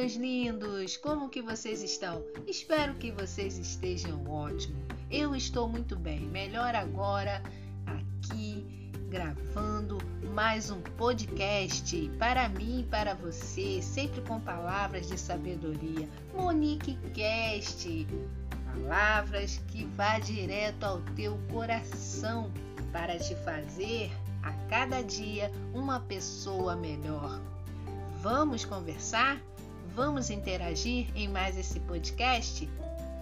seus lindos! Como que vocês estão? Espero que vocês estejam ótimo. Eu estou muito bem, melhor agora aqui gravando mais um podcast para mim e para você, sempre com palavras de sabedoria. Monique Cast, palavras que vá direto ao teu coração para te fazer a cada dia uma pessoa melhor. Vamos conversar? Vamos interagir em mais esse podcast?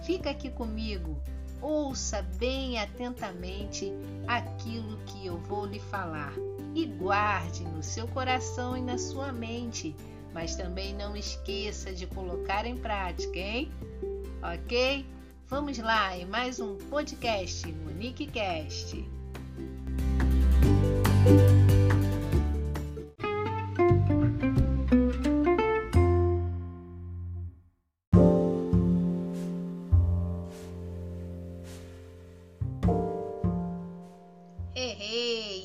Fica aqui comigo, ouça bem atentamente aquilo que eu vou lhe falar e guarde no seu coração e na sua mente, mas também não esqueça de colocar em prática, hein? Ok? Vamos lá em mais um podcast Monique Cast.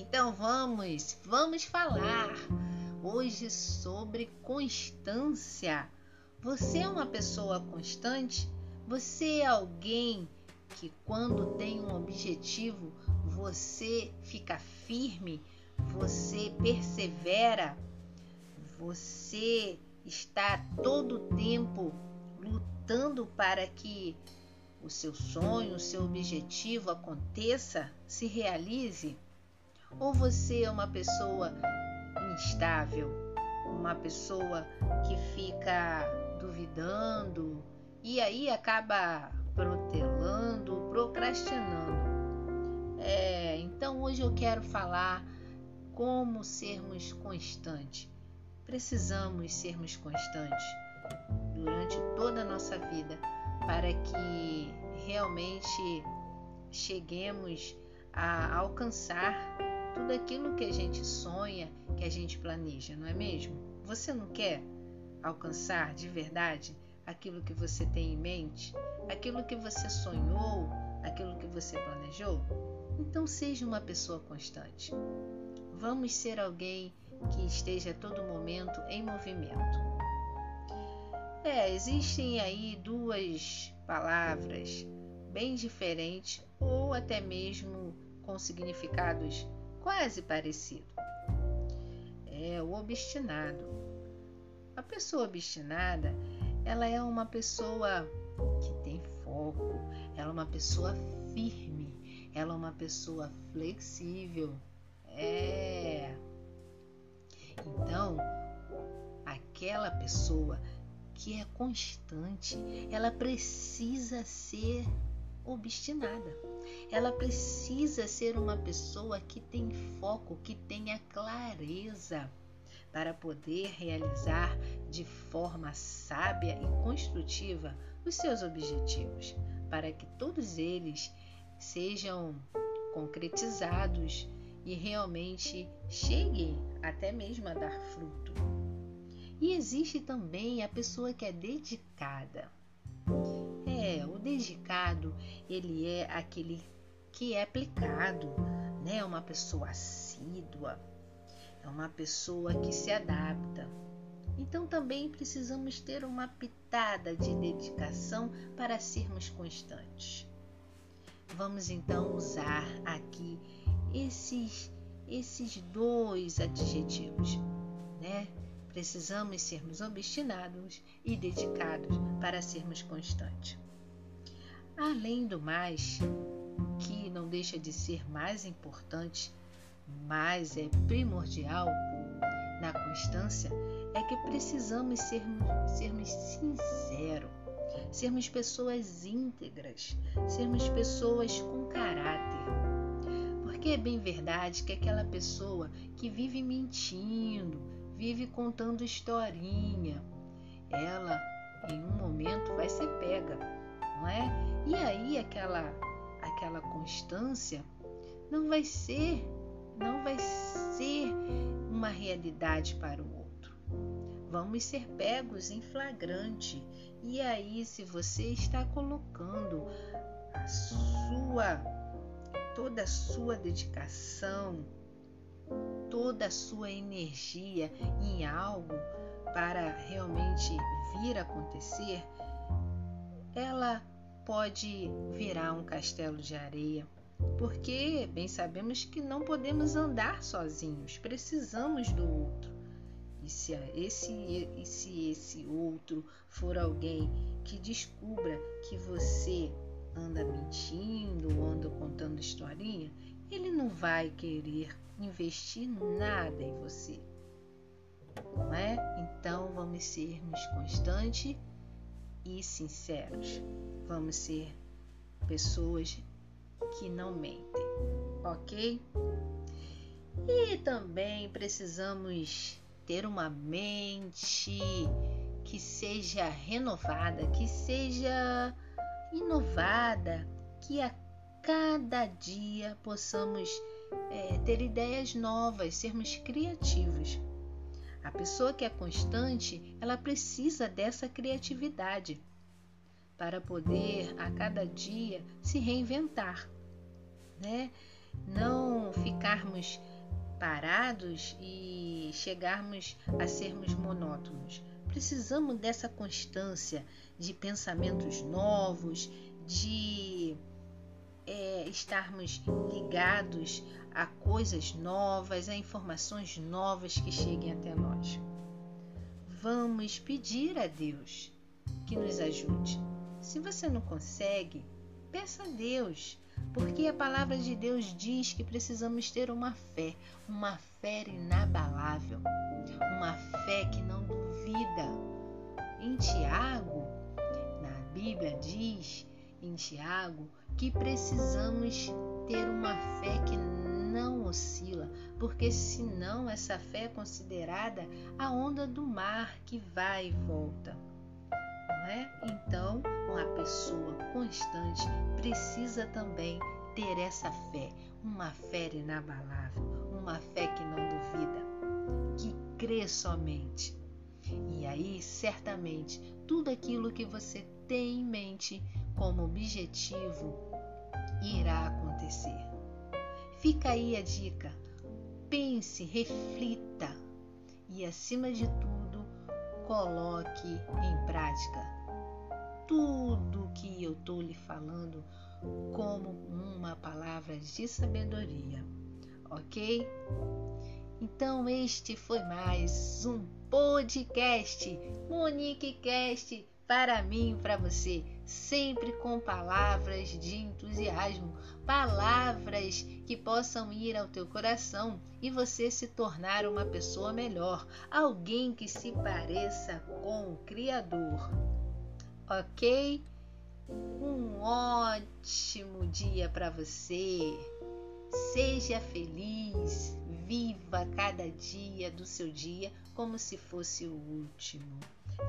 Então vamos, vamos falar hoje sobre constância. Você é uma pessoa constante? Você é alguém que quando tem um objetivo, você fica firme, você persevera, você está todo o tempo lutando para que o seu sonho, o seu objetivo aconteça, se realize? Ou você é uma pessoa instável, uma pessoa que fica duvidando e aí acaba protelando, procrastinando? É, então hoje eu quero falar como sermos constantes. Precisamos sermos constantes durante toda a nossa vida para que realmente cheguemos a alcançar tudo aquilo que a gente sonha, que a gente planeja, não é mesmo? Você não quer alcançar de verdade aquilo que você tem em mente, aquilo que você sonhou, aquilo que você planejou? Então seja uma pessoa constante. Vamos ser alguém que esteja a todo momento em movimento. É, existem aí duas palavras bem diferentes ou até mesmo com significados quase parecidos. É o obstinado. A pessoa obstinada, ela é uma pessoa que tem foco, ela é uma pessoa firme, ela é uma pessoa flexível. É. Então, aquela pessoa que é constante, ela precisa ser obstinada. Ela precisa ser uma pessoa que tem foco, que tenha clareza para poder realizar de forma sábia e construtiva os seus objetivos, para que todos eles sejam concretizados e realmente cheguem até mesmo a dar fruto. E existe também a pessoa que é dedicada. É, o dedicado, ele é aquele que é aplicado, né? Uma pessoa assídua, é uma pessoa que se adapta. Então também precisamos ter uma pitada de dedicação para sermos constantes. Vamos então usar aqui esses esses dois adjetivos, né? Precisamos sermos obstinados e dedicados para sermos constantes. Além do mais, que não deixa de ser mais importante, mas é primordial na constância, é que precisamos sermos, sermos sinceros, sermos pessoas íntegras, sermos pessoas com caráter. Porque é bem verdade que aquela pessoa que vive mentindo, vive contando historinha. Ela, em um momento, vai ser pega, não é? E aí aquela aquela constância não vai ser não vai ser uma realidade para o outro. Vamos ser pegos em flagrante. E aí, se você está colocando a sua toda a sua dedicação, toda a sua energia em algo, para realmente vir acontecer, ela pode virar um castelo de areia, porque bem sabemos que não podemos andar sozinhos, precisamos do outro. E se esse, e se esse outro for alguém que descubra que você anda mentindo anda contando historinha, ele não vai querer investir nada em você. Não é? Então vamos sermos constantes e sinceros. Vamos ser pessoas que não mentem, ok? E também precisamos ter uma mente que seja renovada, que seja inovada, que a cada dia possamos é, ter ideias novas, sermos criativos. A pessoa que é constante, ela precisa dessa criatividade para poder a cada dia se reinventar, né? Não ficarmos parados e chegarmos a sermos monótonos. Precisamos dessa constância de pensamentos novos, de é, estarmos ligados a coisas novas, a informações novas que cheguem até nós. Vamos pedir a Deus que nos ajude. Se você não consegue, peça a Deus porque a palavra de Deus diz que precisamos ter uma fé, uma fé inabalável, uma fé que não duvida. Em Tiago, na Bíblia diz em Tiago que precisamos ter uma fé que não oscila, porque senão essa fé é considerada a onda do mar que vai e volta. É? Então, uma pessoa constante precisa também ter essa fé, uma fé inabalável, uma fé que não duvida, que crê somente. E aí, certamente, tudo aquilo que você tem em mente como objetivo irá acontecer. Fica aí a dica. Pense, reflita e, acima de tudo, coloque em prática tudo que eu estou lhe falando como uma palavra de sabedoria, ok? Então, este foi mais um podcast Monique Cast para mim e para você, sempre com palavras de entusiasmo, palavras que possam ir ao teu coração e você se tornar uma pessoa melhor, alguém que se pareça com o Criador ok? Um ótimo dia para você. Seja feliz, viva cada dia do seu dia como se fosse o último.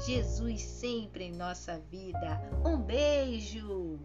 Jesus sempre em nossa vida. Um beijo!